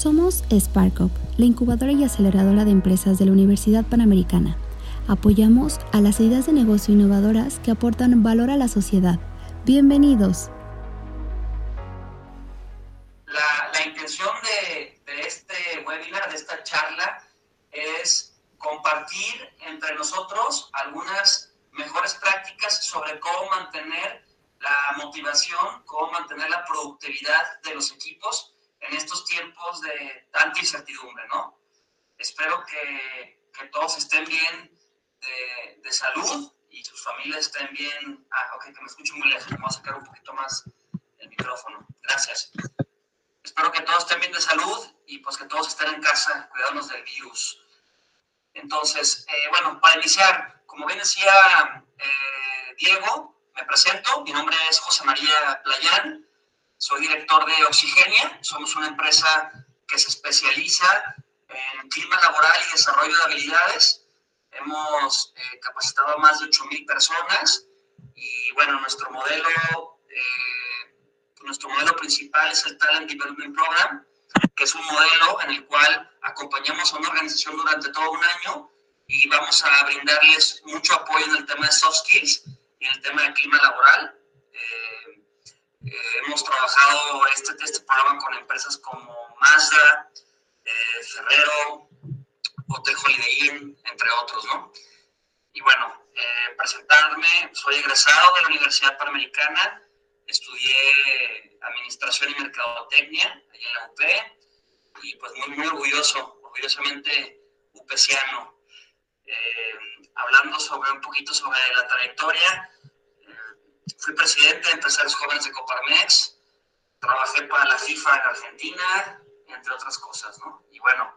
Somos SparkUp, la incubadora y aceleradora de empresas de la Universidad Panamericana. Apoyamos a las ideas de negocio innovadoras que aportan valor a la sociedad. Bienvenidos. La, intención de, este webinar, de esta charla, es compartir entre nosotros algunas mejores prácticas sobre cómo mantener la motivación, cómo mantener la productividad de los equipos en estos tiempos de tanta incertidumbre, ¿no? Espero que, que todos estén bien de, de, salud y sus familias estén bien. Ah, ok, que me escuchen muy lejos. Vamos a sacar un poquito más el micrófono. Gracias. Espero que todos estén bien de salud y pues que todos estén en casa cuidándonos del virus. Entonces, eh, bueno, para iniciar, como bien decía eh, Diego, me presento. Mi nombre es José María Playán. Soy director de Oxigenia, somos una empresa que se especializa en clima laboral y desarrollo de habilidades. Hemos eh, capacitado a más de 8.000 personas y bueno, nuestro modelo, eh, nuestro modelo principal es el Talent Development Program, que es un modelo en el cual acompañamos a una organización durante todo un año y vamos a brindarles mucho apoyo en el tema de soft skills y en el tema de clima laboral. Eh, eh, hemos trabajado este, este programa con empresas como Mazda, eh, Ferrero, Hotel Holiday Inn, entre otros, ¿no? Y bueno, eh, presentarme, soy egresado de la Universidad Panamericana, estudié Administración y Mercadotecnia allá en la UP, y pues muy, muy orgulloso, orgullosamente upeciano. hablando sobre un poquito sobre la trayectoria, Fui presidente de Empresarios Jóvenes de Coparmex, trabajé para la FIFA en Argentina, entre otras cosas, ¿no? Y bueno,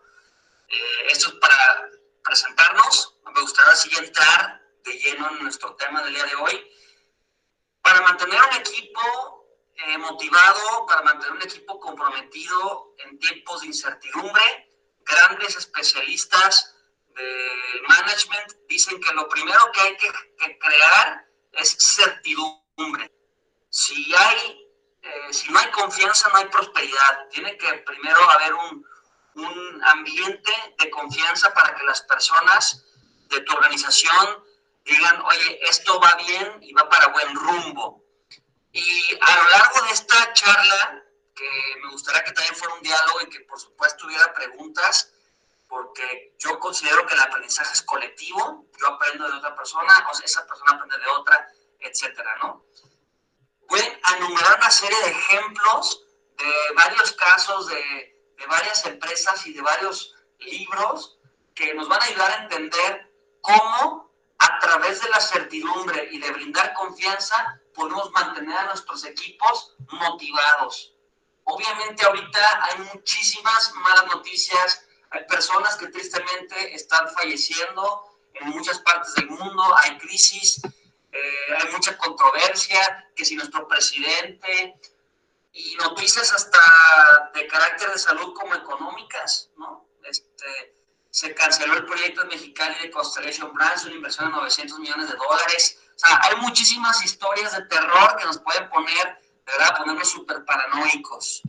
eh, esto es para presentarnos. Me gustaría así entrar de lleno en nuestro tema del día de hoy. Para mantener un equipo eh, motivado, para mantener un equipo comprometido en tiempos de incertidumbre, grandes especialistas del management dicen que lo primero que hay que, que crear es certidumbre hay, eh, si no hay confianza, no hay prosperidad. Tiene que primero haber un, un ambiente de confianza para que las personas de tu organización digan, oye, esto va bien y va para buen rumbo. Y a lo largo de esta charla, que me gustaría que también fuera un diálogo y que por supuesto hubiera preguntas, porque yo considero que el aprendizaje es colectivo, yo aprendo de otra persona, o sea, esa persona aprende de otra, etcétera, ¿no? Voy a enumerar una serie de ejemplos de varios casos de, de varias empresas y de varios libros que nos van a ayudar a entender cómo a través de la certidumbre y de brindar confianza podemos mantener a nuestros equipos motivados. Obviamente ahorita hay muchísimas malas noticias, hay personas que tristemente están falleciendo en muchas partes del mundo, hay crisis, eh, hay mucha controversia, que si nuestro presidente, y noticias hasta de carácter de salud como económicas, ¿no? Este, se canceló el proyecto mexicano de Constellation Brands, una inversión de 900 millones de dólares. O sea, hay muchísimas historias de terror que nos pueden poner, de verdad, ponernos súper paranoicos.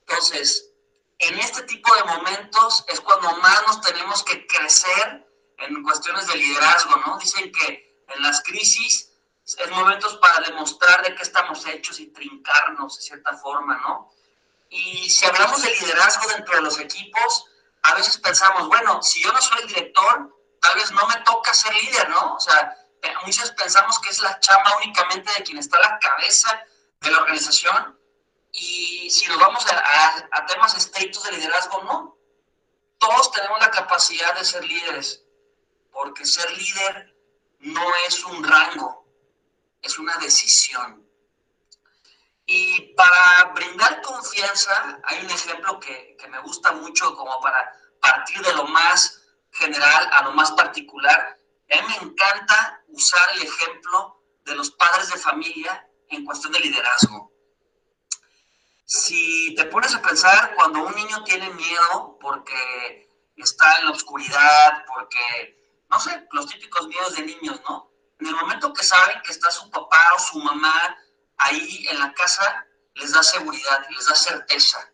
Entonces, en este tipo de momentos es cuando más nos tenemos que crecer en cuestiones de liderazgo, ¿no? Dicen que en las crisis es momentos para demostrar de qué estamos hechos y trincarnos de cierta forma, ¿no? Y si hablamos de liderazgo dentro de los equipos, a veces pensamos, bueno, si yo no soy el director, tal vez no me toca ser líder, ¿no? O sea, muchos pensamos que es la chamba únicamente de quien está a la cabeza de la organización. Y si nos vamos a, a, a temas estrictos de liderazgo, no. Todos tenemos la capacidad de ser líderes, porque ser líder no es un rango, es una decisión. Y para brindar confianza, hay un ejemplo que, que, me gusta mucho como para partir de lo más general a lo más particular, a mí me encanta usar el ejemplo de los padres de familia en cuestión de liderazgo. Si te pones a pensar, cuando un niño tiene miedo porque está en la oscuridad, porque, no sé, los típicos miedos de niños, ¿no? En el momento que saben que está su papá o su mamá ahí en la casa, les da seguridad, les da certeza.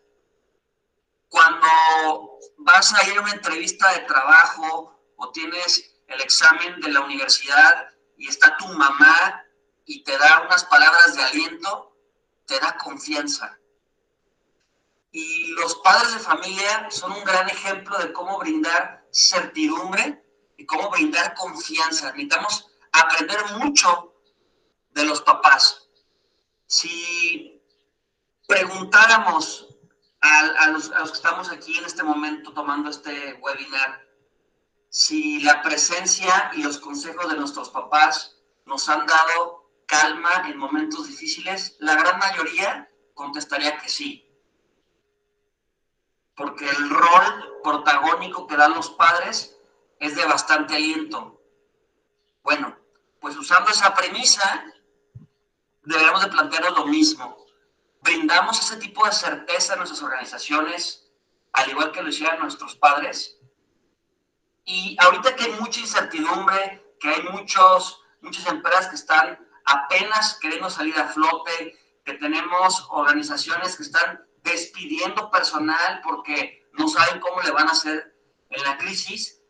Cuando vas a ir a una entrevista de trabajo o tienes el examen de la universidad y está tu mamá y te da unas palabras de aliento, te da confianza. Y los padres de familia son un gran ejemplo de cómo brindar certidumbre cómo brindar confianza. Necesitamos aprender mucho de los papás. Si preguntáramos a, los, que estamos aquí en este momento tomando este webinar, si la presencia y los consejos de nuestros papás nos han dado calma en momentos difíciles, la gran mayoría contestaría que sí. Porque el rol protagónico que dan los padres es de bastante aliento. Bueno, pues usando esa premisa, debemos de plantearnos lo mismo. Brindamos ese tipo de certeza a nuestras organizaciones, al igual que lo hicieron nuestros padres. Y ahorita que hay mucha incertidumbre, que hay muchos, muchas empresas que están apenas queriendo salir a flote, que tenemos organizaciones que están despidiendo personal porque no saben cómo le van a hacer en la crisis,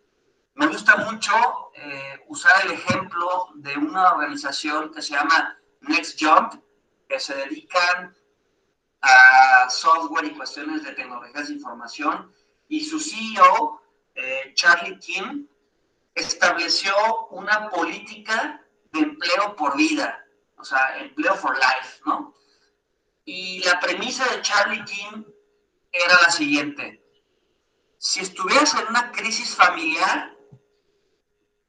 me gusta mucho eh, usar el ejemplo de una organización que se llama Next Jump, que se dedican a software y cuestiones de tecnologías de información, y su CEO, eh, Charlie Kim, estableció una política de empleo por vida, o sea, empleo for life, ¿no? Y la premisa de Charlie Kim era la siguiente. Si estuvieras en una crisis familiar,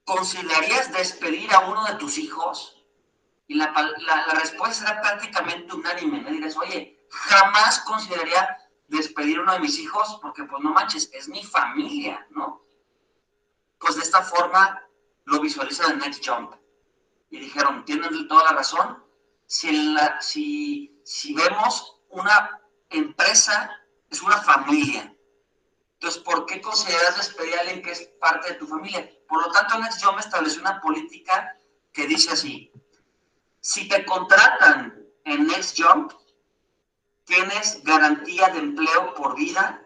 ¿considerarías despedir a uno de tus hijos? Y la, respuesta era prácticamente unánime. Me dirías, oye, jamás consideraría despedir a uno de mis hijos porque, pues no manches, es mi familia, ¿no? Pues de esta forma lo visualiza el Next Jump. Y dijeron, tienen toda la razón. Si, si, si vemos una empresa, es una familia. Entonces, ¿por qué consideras despedir a alguien que es parte de tu familia? Por lo tanto, Next me estableció una política que dice así, si te contratan en Next Jump, tienes garantía de empleo por vida,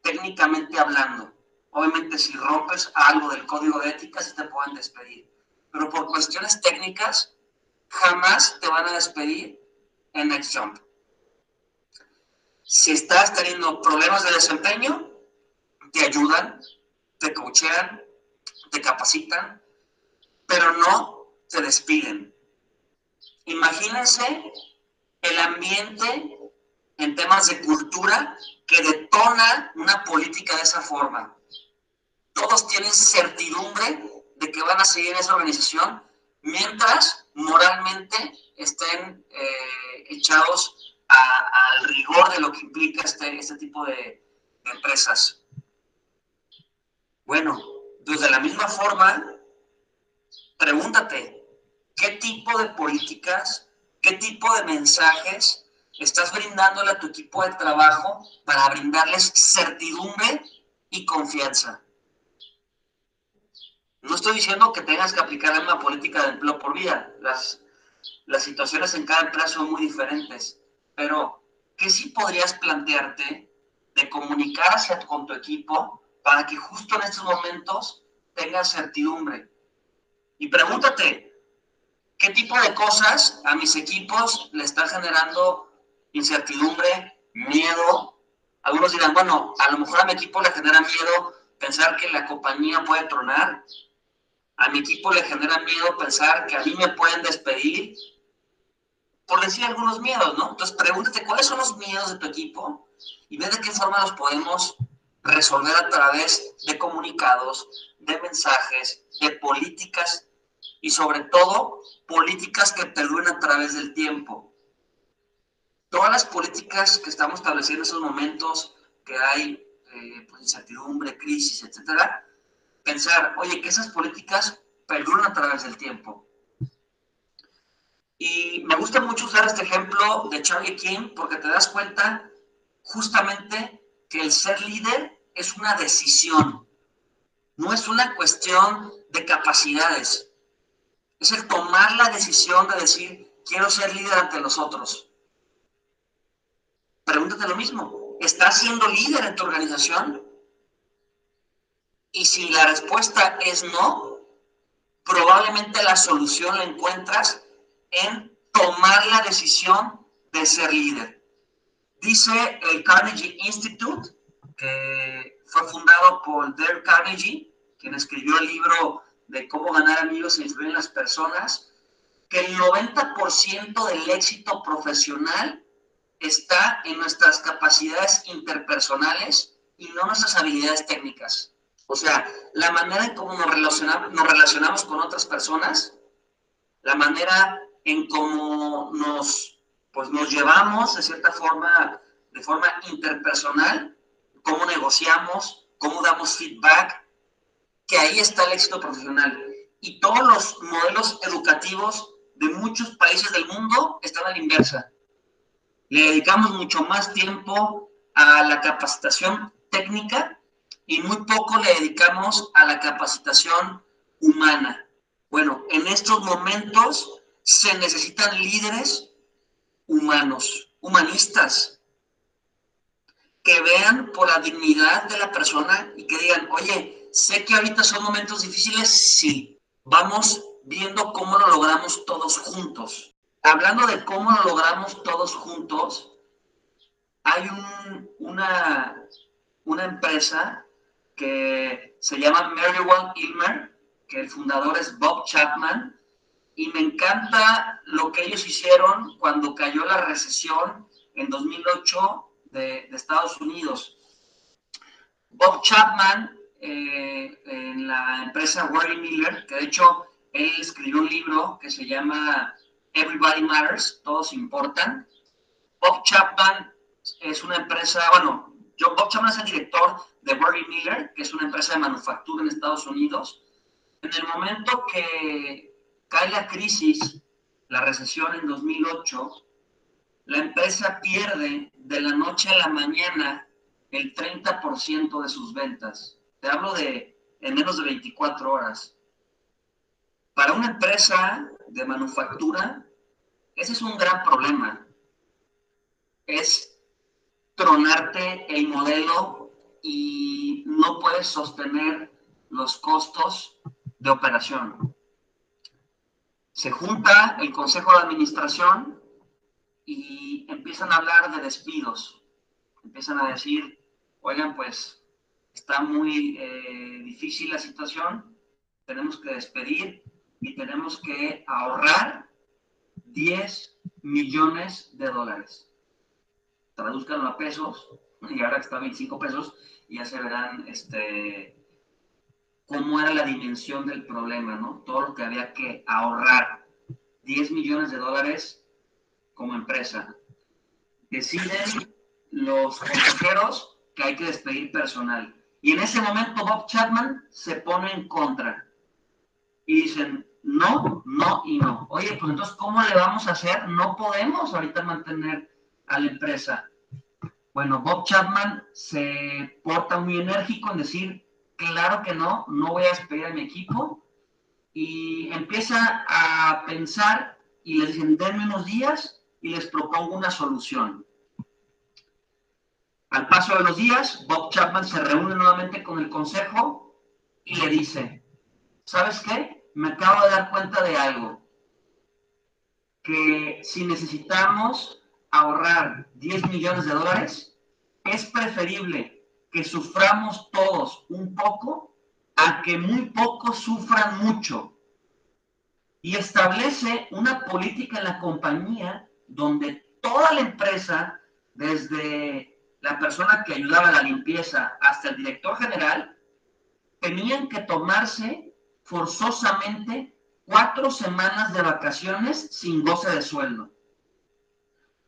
técnicamente hablando. Obviamente, si rompes algo del código de ética, sí te pueden despedir. Pero por cuestiones técnicas, jamás te van a despedir en Next Jump. Si estás teniendo problemas de desempeño, te ayudan, te coachean, te capacitan, pero no te despiden. Imagínense el ambiente en temas de cultura que detona una política de esa forma. Todos tienen certidumbre de que van a seguir en esa organización mientras moralmente estén eh, echados al rigor de lo que implica este, este tipo de empresas. Bueno, pues de la misma forma, pregúntate, ¿qué tipo de políticas, qué tipo de mensajes estás brindándole a tu equipo de trabajo para brindarles certidumbre y confianza? No estoy diciendo que tengas que aplicar una política de empleo por vida. Las, las situaciones en cada empresa son muy diferentes. Pero, ¿qué sí podrías plantearte de comunicar hacia con tu equipo para que justo en estos momentos tengas certidumbre. Y pregúntate, ¿qué tipo de cosas a mis equipos le están generando incertidumbre, miedo? Algunos dirán, bueno, a lo mejor a mi equipo le genera miedo pensar que la compañía puede tronar. A mi equipo le genera miedo pensar que a mí me pueden despedir. Por decir algunos miedos, ¿no? Entonces pregúntate cuáles son los miedos de tu equipo y ve de qué forma los podemos resolver a través de comunicados, de mensajes, de políticas y sobre todo políticas que perduren a través del tiempo. Todas las políticas que estamos estableciendo en esos momentos que hay eh, pues, incertidumbre, crisis, etcétera, pensar, oye, que esas políticas perduran a través del tiempo. Y me gusta mucho usar este ejemplo de Charlie King porque te das cuenta justamente que el ser líder es una decisión, no es una cuestión de capacidades. Es el tomar la decisión de decir, quiero ser líder ante los otros. Pregúntate lo mismo, ¿estás siendo líder en tu organización? Y si la respuesta es no, probablemente la solución la encuentras en tomar la decisión de ser líder. Dice el Carnegie Institute, que fue fundado por Dale Carnegie, quien escribió el libro de cómo ganar amigos e influir en las personas, que el 90% del éxito profesional está en nuestras capacidades interpersonales y no nuestras habilidades técnicas. O sea, la manera en cómo nos relacionamos, nos relacionamos con otras personas, la manera en cómo nos, pues nos llevamos de cierta forma, de forma interpersonal, cómo negociamos, cómo damos feedback, que ahí está el éxito profesional. Y todos los modelos educativos de muchos países del mundo están a la inversa. Le dedicamos mucho más tiempo a la capacitación técnica y muy poco le dedicamos a la capacitación humana. Bueno, en estos momentos se necesitan líderes humanos, humanistas, que vean por la dignidad de la persona y que digan, oye, sé que ahorita son momentos difíciles, sí, vamos viendo cómo lo logramos todos juntos. Hablando de cómo lo logramos todos juntos, hay una, una empresa que se llama One Ilmer, que el fundador es Bob Chapman, y me encanta lo que ellos hicieron cuando cayó la recesión en 2008 de, Estados Unidos. Bob Chapman, eh, en la empresa Warren Miller, que de hecho él escribió un libro que se llama Everybody Matters, Todos Importan. Bob Chapman es una empresa, bueno, Bob Chapman es el director de Barry Miller, que es una empresa de manufactura en Estados Unidos. En el momento que cae la crisis, la recesión en 2008, la empresa pierde de la noche a la mañana el 30% de sus ventas. Te hablo de en menos de 24 horas. Para una empresa de manufactura, ese es un gran problema. Es tronarte el modelo y no puedes sostener los costos de operación. Se junta el consejo de administración y empiezan a hablar de despidos. Empiezan a decir, oigan, pues está muy eh, difícil la situación, tenemos que despedir y tenemos que ahorrar 10 millones de dólares traduzcanlo a pesos, y ahora que está a 25 pesos, ya se verán este, cómo era la dimensión del problema, ¿no? Todo lo que había que ahorrar. 10 millones de dólares como empresa. Deciden los consejeros que hay que despedir personal. Y en ese momento Bob Chapman se pone en contra. Y dicen, no, no y no. Oye, pues entonces, ¿cómo le vamos a hacer? No podemos ahorita mantener a la empresa. Bueno, Bob Chapman se porta muy enérgico en decir, claro que no, no voy a despedir a mi equipo. Y empieza a pensar y les dicen, denme unos días y les propongo una solución. Al paso de los días, Bob Chapman se reúne nuevamente con el consejo y le dice, ¿sabes qué? Me acabo de dar cuenta de algo. Que si necesitamos ahorrar 10 millones de dólares, es preferible que suframos todos un poco a que muy pocos sufran mucho. Y establece una política en la compañía donde toda la empresa, desde la persona que ayudaba a la limpieza hasta el director general, tenían que tomarse forzosamente cuatro semanas de vacaciones sin goce de sueldo.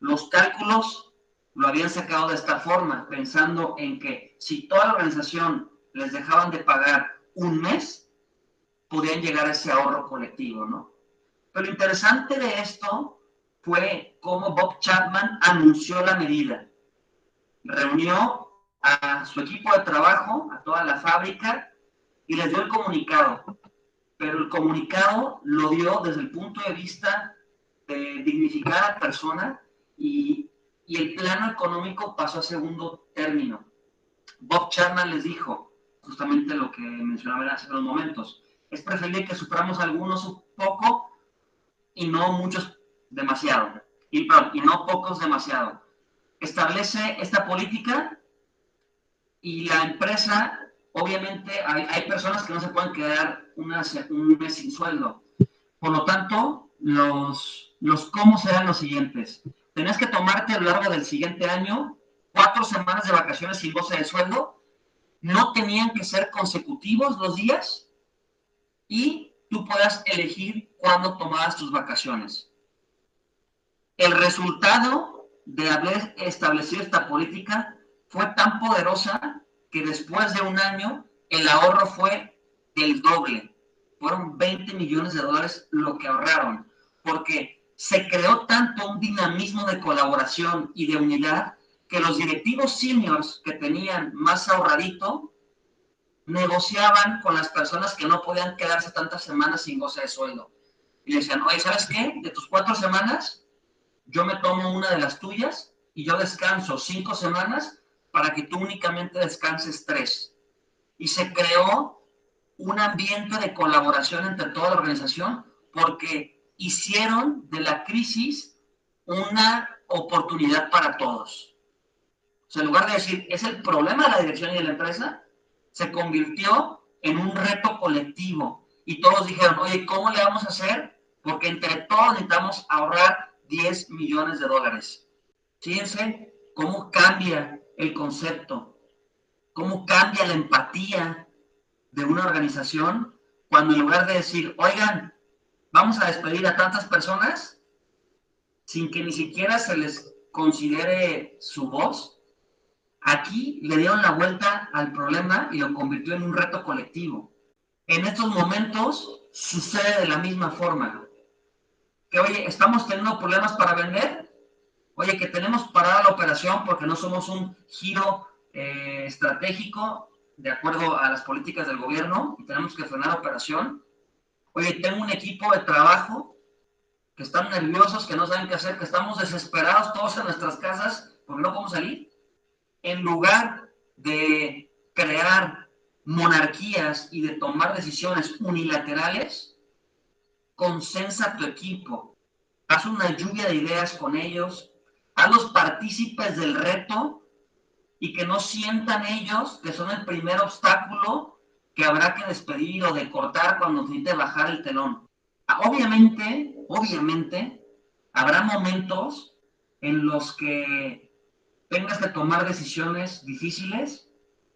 Los cálculos lo habían sacado de esta forma, pensando en que si toda la organización les dejaban de pagar un mes podían llegar a ese ahorro colectivo, ¿no? Pero lo interesante de esto fue cómo Bob Chapman anunció la medida. Reunió a su equipo de trabajo, a toda la fábrica, y les dio el comunicado. Pero el comunicado lo dio desde el punto de vista de dignificar a persona y, y el plano económico pasó a segundo término. Bob Chapman les dijo justamente lo que mencionaba hace unos momentos. Es preferible que suframos algunos un poco y no muchos demasiado. Y, no pocos demasiado. Establece esta política y la empresa, obviamente, hay, hay personas que no se pueden quedar una, un mes sin sueldo. Por lo tanto, los, los cómo serán los siguientes. Tenés que tomarte a lo largo del siguiente año cuatro semanas de vacaciones sin goce de sueldo. No tenían que ser consecutivos los días y tú puedas elegir cuándo tomabas tus vacaciones. El resultado de haber establecido esta política fue tan poderosa que después de un año el ahorro fue del doble. Fueron 20 millones de dólares lo que ahorraron, porque se creó tanto un dinamismo de colaboración y de unidad que los directivos seniors que tenían más ahorradito negociaban con las personas que no podían quedarse tantas semanas sin goce de sueldo. Y decían, oye, ¿sabes qué? De tus cuatro semanas, yo me tomo una de las tuyas y yo descanso cinco semanas para que tú únicamente descanses tres. Y se creó un ambiente de colaboración entre toda la organización porque hicieron de la crisis una oportunidad para todos. O sea, en lugar de decir, es el problema de la dirección y de la empresa, se convirtió en un reto colectivo. Y todos dijeron, oye, ¿cómo le vamos a hacer? Porque entre todos necesitamos ahorrar 10 millones de dólares. Fíjense cómo cambia el concepto, cómo cambia la empatía de una organización cuando en lugar de decir, oigan, vamos a despedir a tantas personas sin que ni siquiera se les considere su voz, Aquí le dieron la vuelta al problema y lo convirtió en un reto colectivo. En estos momentos sucede de la misma forma. Que, oye, estamos teniendo problemas para vender. Oye, que tenemos parada la operación porque no somos un giro eh, estratégico de acuerdo a las políticas del gobierno y tenemos que frenar la operación. Oye, tengo un equipo de trabajo que están nerviosos, que no saben qué hacer, que estamos desesperados todos en nuestras casas porque no podemos salir en lugar de crear monarquías y de tomar decisiones unilaterales, consensa tu equipo, haz una lluvia de ideas con ellos, los partícipes del reto y que no sientan ellos que son el primer obstáculo que habrá que despedir o de cortar cuando necesite bajar el telón. Obviamente, obviamente, habrá momentos en los que tengas que tomar decisiones difíciles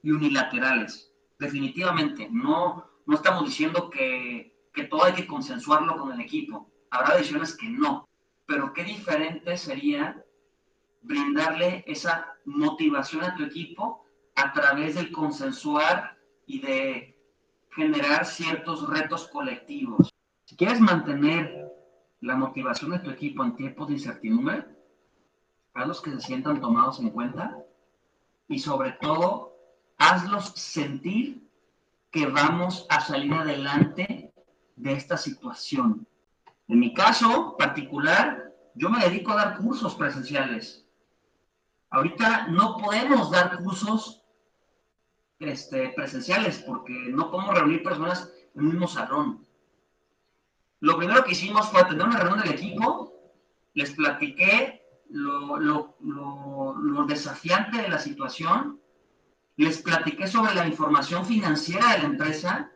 y unilaterales. Definitivamente, no, no estamos diciendo que, que todo hay que consensuarlo con el equipo. Habrá decisiones que no. Pero qué diferente sería brindarle esa motivación a tu equipo a través del consensuar y de generar ciertos retos colectivos. Si quieres mantener la motivación de tu equipo en tiempos de incertidumbre, hazlos que se sientan tomados en cuenta y sobre todo, hazlos sentir que vamos a salir adelante de esta situación. En mi caso particular, yo me dedico a dar cursos presenciales. Ahorita no podemos dar cursos este, presenciales porque no podemos reunir personas en un mismo salón. Lo primero que hicimos fue tener una reunión del equipo, les platiqué lo, lo, lo, desafiante de la situación. Les platiqué sobre la información financiera de la empresa.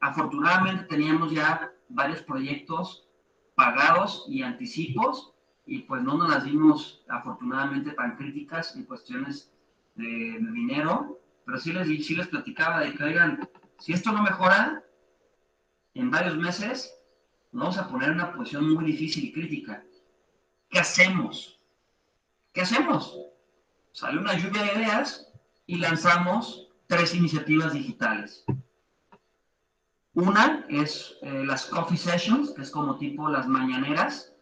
Afortunadamente teníamos ya varios proyectos pagados y anticipos y pues no nos las dimos afortunadamente tan críticas en cuestiones de, dinero, pero sí les, sí les platicaba de que, oigan, si esto no mejora, en varios meses vamos a poner una posición muy difícil y crítica. ¿Qué hacemos? ¿Qué hacemos? Sale una lluvia de ideas y lanzamos tres iniciativas digitales. Una es eh, las coffee sessions, que es como tipo las mañaneras,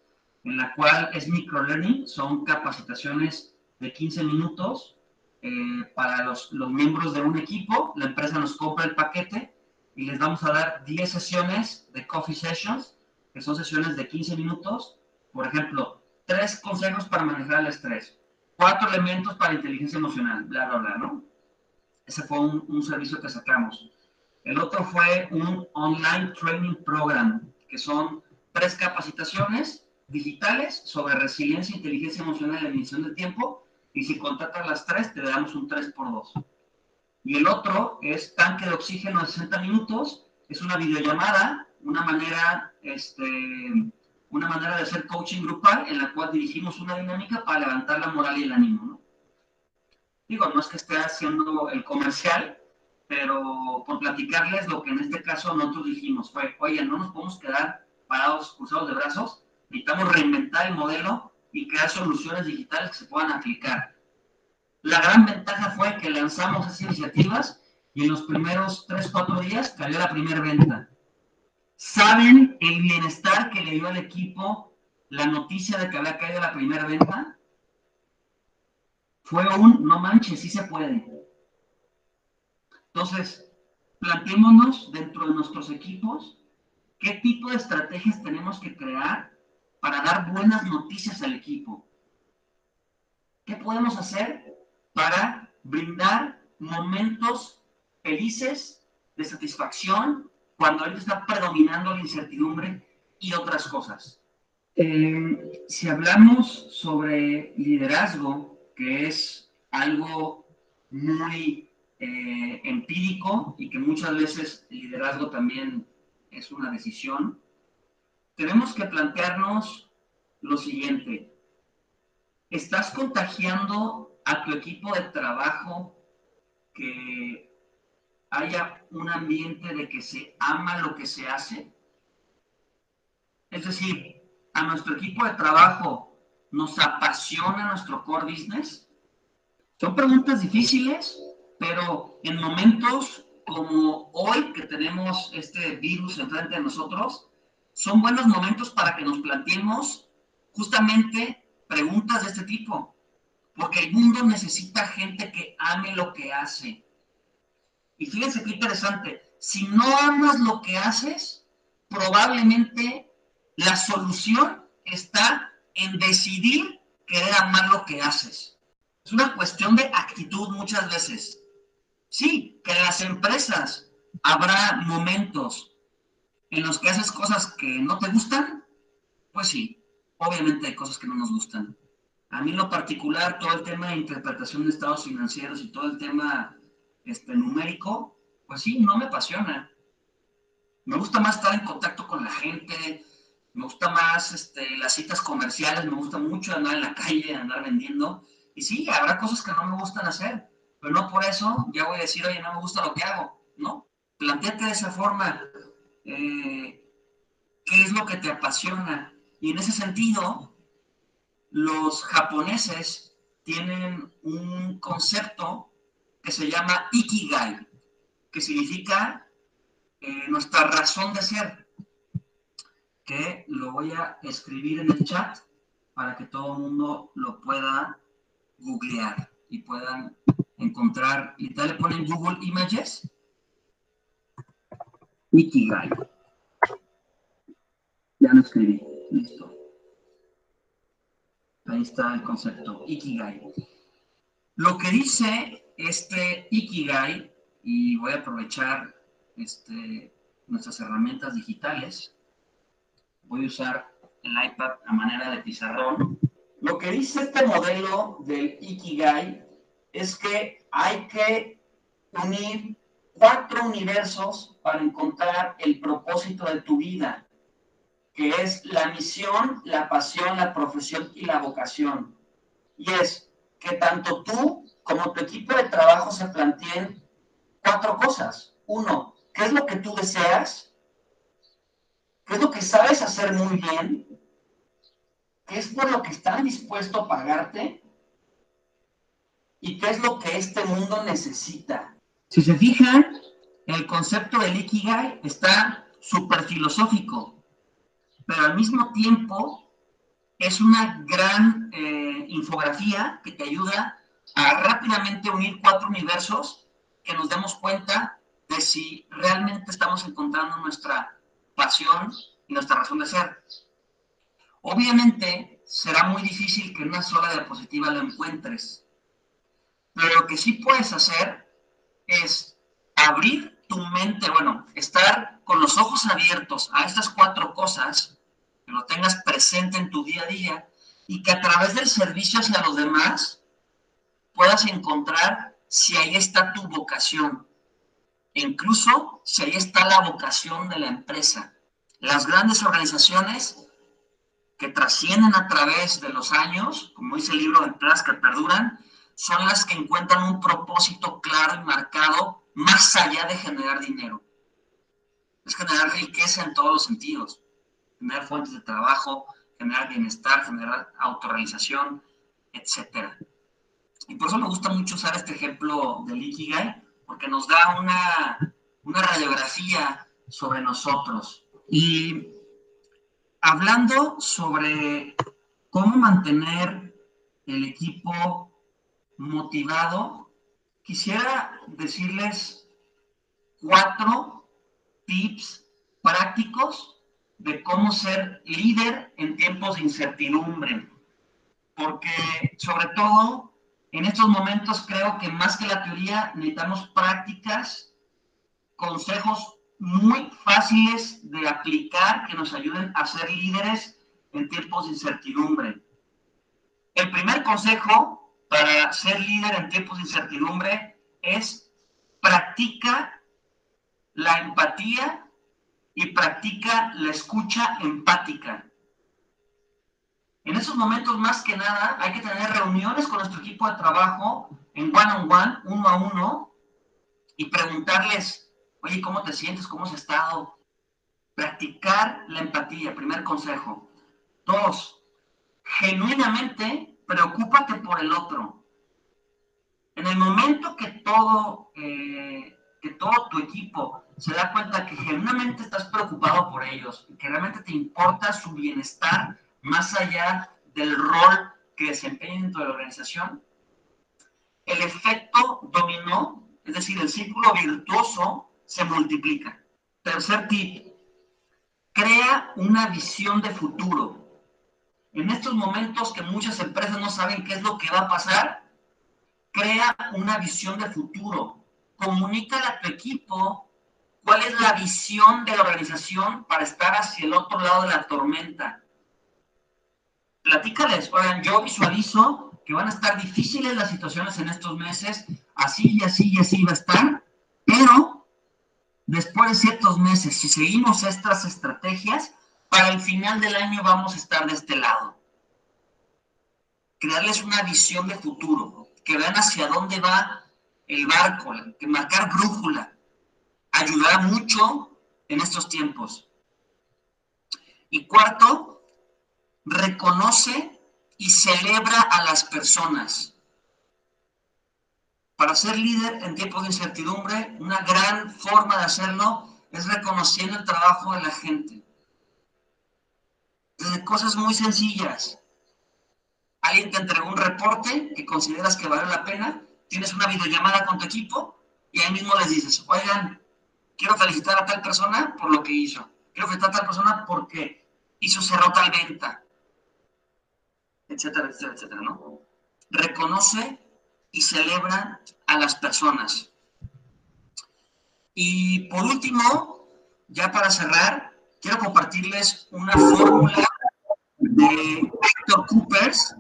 en la cual es microlearning, son capacitaciones de 15 minutos eh, para los, los, miembros de un equipo. La empresa nos compra el paquete y les vamos a dar 10 sesiones de coffee sessions, que son sesiones de 15 minutos. Por ejemplo, tres consejos para manejar el estrés, cuatro elementos para inteligencia emocional, bla, bla, bla, ¿no? Ese fue un, un servicio que sacamos. El otro fue un online training program, que son tres capacitaciones digitales sobre resiliencia, inteligencia emocional y medición del tiempo. Y si contratas las tres, te damos un 3x2. Y el otro es tanque de oxígeno de 60 minutos. Es una videollamada, una manera, este, una manera de hacer coaching grupal en la cual dirigimos una dinámica para levantar la moral y el ánimo. Digo, no es que esté haciendo el comercial, pero por platicarles lo que en este caso nosotros dijimos fue, oye, no nos podemos quedar parados, cruzados de brazos, necesitamos reinventar el modelo y crear soluciones digitales que se puedan aplicar. La gran ventaja fue que lanzamos esas iniciativas y en los primeros 3, 4 días cayó la primera venta. ¿Saben el bienestar que le dio al equipo la noticia de que había caído la primera venta? Fue un, no manches, sí se puede. Entonces, planteémonos dentro de nuestros equipos qué tipo de estrategias tenemos que crear para dar buenas noticias al equipo. ¿Qué podemos hacer para brindar momentos felices de satisfacción cuando ahorita está predominando la incertidumbre y otras cosas? Eh, si hablamos sobre liderazgo, que es algo muy eh, empírico y que muchas veces liderazgo también es una decisión, tenemos que plantearnos lo siguiente. ¿Estás contagiando a tu equipo de trabajo que haya un ambiente de que se ama lo que se hace? Es decir, a nuestro equipo de trabajo nos apasiona nuestro core business. Son preguntas difíciles, pero en momentos como hoy que tenemos este virus enfrente de nosotros, son buenos momentos para que nos planteemos justamente preguntas de este tipo, porque el mundo necesita gente que ame lo que hace. Y fíjense qué interesante, si no amas lo que haces, probablemente la solución está en decidir querer amar lo que haces. Es una cuestión de actitud muchas veces. Sí, que en las empresas habrá momentos en los que haces cosas que no te gustan. Pues sí, obviamente hay cosas que no nos gustan. A mí lo particular, todo el tema de interpretación de estados financieros y todo el tema este, numérico, pues sí, no me apasiona. Me gusta más estar en contacto con la gente, me gusta más este, las citas comerciales, me gusta mucho andar en la calle, andar vendiendo. Y sí, habrá cosas que no me gustan hacer, pero no por eso ya voy a decir, oye, no me gusta lo que hago, ¿no? Plantéate de esa forma, eh, ¿qué es lo que te apasiona? Y en ese sentido, los japoneses tienen un concepto que se llama Ikigai, que significa eh, nuestra razón de ser, que lo voy a escribir en el chat para que todo el mundo lo pueda googlear y puedan encontrar, y tal le ponen Google Images, Ikigai. Ya lo escribí, listo. Ahí está el concepto, Ikigai. Lo que dice este Ikigai, y voy a aprovechar este, nuestras herramientas digitales, voy a usar el iPad a manera de pizarrón. Lo que dice este modelo del Ikigai es que hay que unir cuatro universos para encontrar el propósito de tu vida, que es la misión, la pasión, la profesión y la vocación. Y es que tanto tú como tu equipo de trabajo se planteen cuatro cosas. Uno, ¿qué es lo que tú deseas? ¿Qué es lo que sabes hacer muy bien? ¿Qué es por lo que están dispuestos a pagarte? ¿Y qué es lo que este mundo necesita? Si se fijan, el concepto del Ikigai está súper filosófico, pero al mismo tiempo es una gran eh, infografía que te ayuda a rápidamente unir cuatro universos que nos demos cuenta de si realmente estamos encontrando nuestra pasión y nuestra razón de ser. Obviamente será muy difícil que en una sola diapositiva lo encuentres, pero lo que sí puedes hacer es abrir tu mente, bueno, estar con los ojos abiertos a estas cuatro cosas, que lo tengas presente en tu día a día y que a través del servicio hacia los demás puedas encontrar si ahí está tu vocación, e incluso si ahí está la vocación de la empresa. Las grandes organizaciones que trascienden a través de los años, como dice el libro de Plas, que perduran, son las que encuentran un propósito claro y marcado más allá de generar dinero. Es generar riqueza en todos los sentidos, generar fuentes de trabajo, generar bienestar, generar autorrealización, etc. Y por eso me gusta mucho usar este ejemplo del Ikigai, porque nos da una, una radiografía sobre nosotros. Y hablando sobre cómo mantener el equipo motivado, quisiera decirles cuatro tips prácticos de cómo ser líder en tiempos de incertidumbre. Porque sobre todo en estos momentos creo que más que la teoría necesitamos prácticas, consejos muy fáciles de aplicar que nos ayuden a ser líderes en tiempos de incertidumbre. El primer consejo para ser líder en tiempos de incertidumbre es practica la empatía y practica la escucha empática. En esos momentos, más que nada, hay que tener reuniones con nuestro equipo de trabajo en one-on-one, uno a uno, y preguntarles, oye, ¿cómo te sientes? ¿Cómo has estado? Practicar la empatía, primer consejo. Dos, genuinamente preocúpate por el otro. En el momento que todo, eh, que todo tu equipo se da cuenta que genuinamente estás preocupado por ellos, que realmente te importa su bienestar más allá del rol que desempeñan dentro de la organización, el efecto dominó, es decir, el círculo virtuoso, se multiplica. Tercer tip, crea una visión de futuro en estos momentos que muchas empresas no saben qué es lo que va a pasar, crea una visión de futuro. Comunícale a tu equipo cuál es la visión de la organización para estar hacia el otro lado de la tormenta. Platícales, oigan, yo visualizo que van a estar difíciles las situaciones en estos meses, así y así y así va a estar, pero después de ciertos meses, si seguimos estas estrategias, para el final del año vamos a estar de este lado. Crearles una visión de futuro, que vean hacia dónde va el barco, que marcar brújula, ayudará mucho en estos tiempos. Y cuarto, reconoce y celebra a las personas. Para ser líder en tiempos de incertidumbre, una gran forma de hacerlo es reconociendo el trabajo de la gente desde cosas muy sencillas. Alguien te entregó un reporte que consideras que vale la pena, tienes una videollamada con tu equipo y ahí mismo les dices, oigan, quiero felicitar a tal persona por lo que hizo. Quiero felicitar a tal persona porque hizo cerró tal venta. Etcétera, etcétera, etcétera, ¿no? Reconoce y celebra a las personas. Y por último, ya para cerrar, quiero compartirles una fórmula de Víctor Coopers.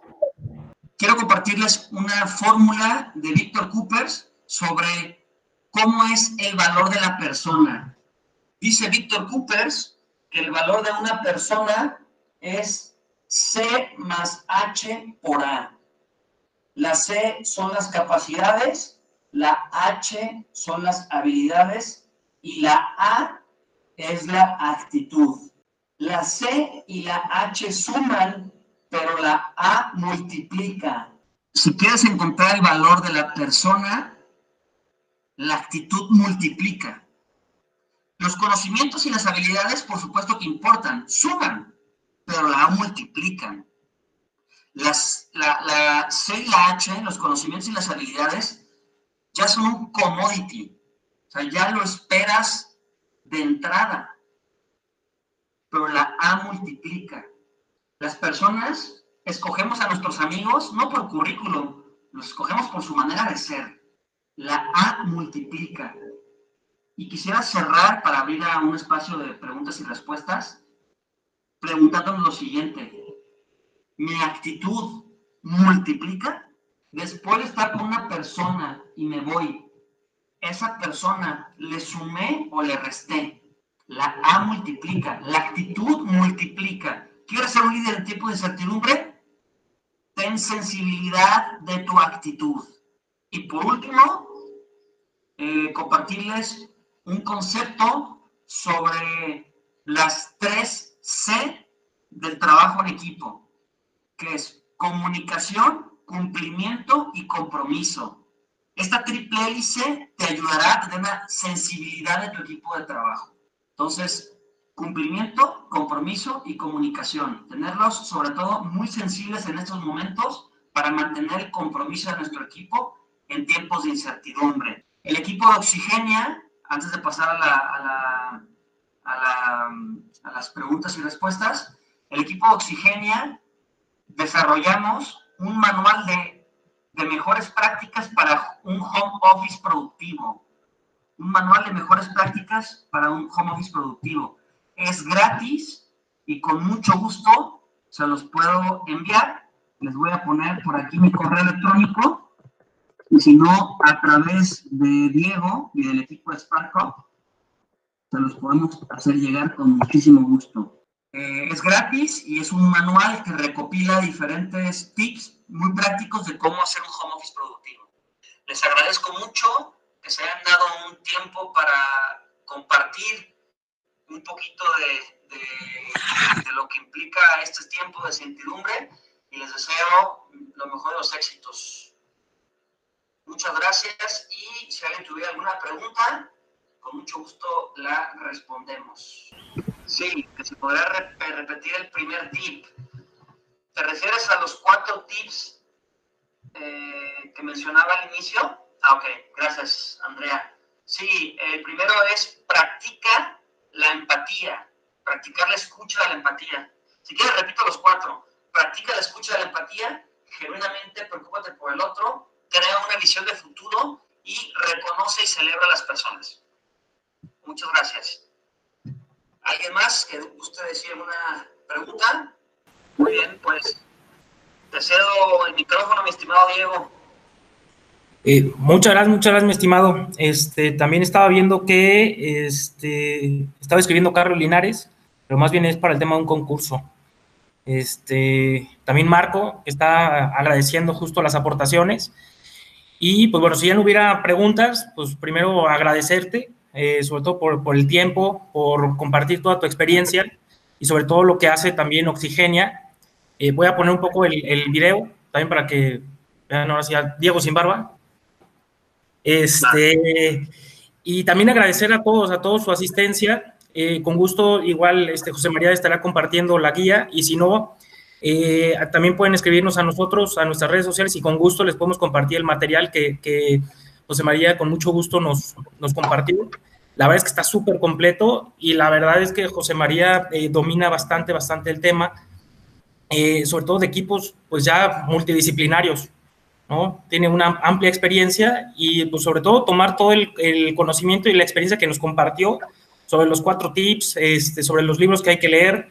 Quiero compartirles una fórmula de Víctor Coopers sobre cómo es el valor de la persona. Dice Víctor Coopers que el valor de una persona es C más H por A. La C son las capacidades, la H son las habilidades y la A es la actitud. La C y la H suman, pero la A multiplica. Si quieres encontrar el valor de la persona, la actitud multiplica. Los conocimientos y las habilidades, por supuesto que importan, suman, pero la multiplican. Las, la, la C y la H, los conocimientos y las habilidades, ya son un commodity. O sea, ya lo esperas de entrada. Pero la A multiplica. Las personas escogemos a nuestros amigos no por currículum, los escogemos por su manera de ser. La A multiplica. Y quisiera cerrar para abrir a un espacio de preguntas y respuestas preguntándonos lo siguiente. ¿Mi actitud multiplica? Después de estar con una persona y me voy, ¿esa persona le sumé o le resté? La A multiplica, la actitud multiplica. ¿Quieres ser un líder en tiempo de incertidumbre? Ten sensibilidad de tu actitud. Y por último, eh, compartirles un concepto sobre las tres C del trabajo en equipo, que es comunicación, cumplimiento y compromiso. Esta triple hélice te ayudará a tener una sensibilidad de tu equipo de trabajo. Entonces, cumplimiento, compromiso y comunicación. Tenerlos sobre todo muy sensibles en estos momentos para mantener el compromiso de nuestro equipo en tiempos de incertidumbre. El equipo de Oxigenia antes de pasar a, las preguntas y respuestas, el equipo de Oxigenia desarrollamos un manual de, de mejores prácticas para un home office productivo. Un manual de mejores prácticas para un home office productivo. Es gratis y con mucho gusto se los puedo enviar. Les voy a poner por aquí mi correo electrónico y si no, a través de Diego y del equipo de SparkUp, se los podemos hacer llegar con muchísimo gusto. Eh, es gratis y es un manual que recopila diferentes tips muy prácticos de cómo hacer un home office productivo. Les agradezco mucho que se hayan dado un tiempo para compartir un poquito de, de, lo que implica este tiempo de incertidumbre y les deseo lo mejor de los éxitos. Muchas gracias y si alguien tuviera alguna pregunta, con mucho gusto la respondemos. Sí, que se podrá repetir el primer tip. ¿Te refieres a los cuatro tips eh, que mencionaba al inicio? Ah, ok, gracias, Andrea. Sí, el primero es practica la empatía, practicar la escucha de la empatía. Si quieres, repito los cuatro. Practica la escucha de la empatía, genuinamente preocúpate por el otro, crea una visión de futuro y reconoce y celebra a las personas. Muchas gracias. ¿Alguien más que guste decir una pregunta? Muy bien, pues te cedo el micrófono, mi estimado Diego. Eh, muchas gracias, muchas gracias, mi estimado. Este, también estaba viendo que este, estaba escribiendo Carlos Linares, pero más bien es para el tema de un concurso. Este, también Marco, está agradeciendo justo las aportaciones. Y pues bueno, si ya no hubiera preguntas, pues primero agradecerte, eh, sobre todo por, por, el tiempo, por compartir toda tu experiencia y sobre todo lo que hace también Oxigenia. Eh, voy a poner un poco el, el, video también para que vean ahora sí a Diego sin barba. Este, y también agradecer a todos, a todos su asistencia. Eh, con gusto, igual este, José María estará compartiendo la guía y si no, eh, también pueden escribirnos a nosotros, a nuestras redes sociales y con gusto les podemos compartir el material que, José María con mucho gusto nos, nos compartió. La verdad es que está súper completo y la verdad es que José María eh, domina bastante, bastante el tema, eh, sobre todo de equipos pues ya multidisciplinarios, ¿no? Tiene una amplia experiencia y pues sobre todo tomar todo el, conocimiento y la experiencia que nos compartió sobre los cuatro tips, este, sobre los libros que hay que leer,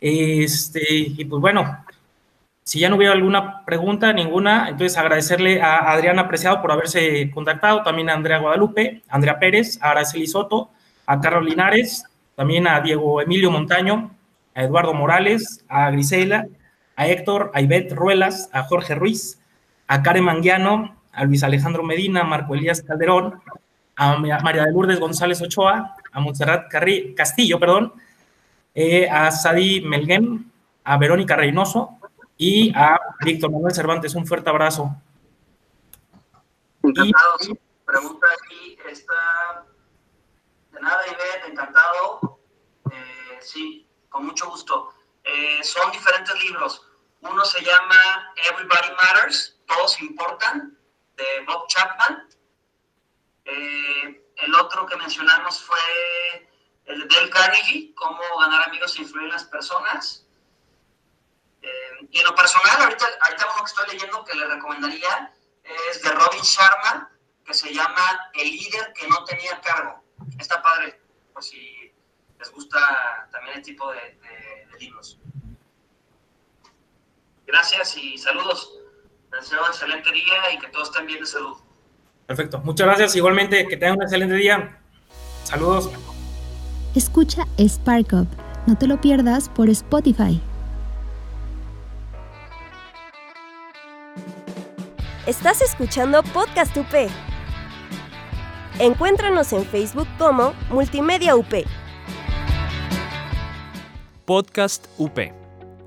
este, y pues bueno, si ya no hubiera alguna pregunta, ninguna, entonces agradecerle a Adriana Preciado por haberse contactado, también a Andrea Guadalupe, a Andrea Pérez, a Araceli Soto, a Carlos Linares, también a Diego Emilio Montaño, a Eduardo Morales, a Grisela, a Héctor, a Ivette Ruelas, a Jorge Ruiz, a Karen Manguiano, a Luis Alejandro Medina, Marco Elías Calderón, a María de Lourdes González Ochoa, a Montserrat Castillo, perdón, eh, a Sadi Melguem, a Verónica Reynoso y a Víctor Manuel Cervantes. Un fuerte abrazo. Encantado. Pregunta aquí, está De nada, Ivette, encantado. Eh, sí, con mucho gusto. Eh, son diferentes libros. Uno se llama Everybody Matters, Todos Importan, de Bob Chapman. Eh, el otro que mencionamos fue el de Dale Carnegie, Cómo ganar amigos e influir en las personas. y en lo personal, ahorita, ahorita uno que estoy leyendo que le recomendaría es de Robin Sharma, que se llama El líder que no tenía cargo. Está padre, por si les gusta también el tipo de, de, libros. Gracias y saludos. Deseo un excelente día y que todos estén bien de salud. Perfecto. Muchas gracias. Igualmente, que tengan un excelente día. Saludos. Escucha Spark Up. No te lo pierdas por Spotify. Estás escuchando Podcast UP. Encuéntranos en Facebook como Multimedia UP. Podcast UP.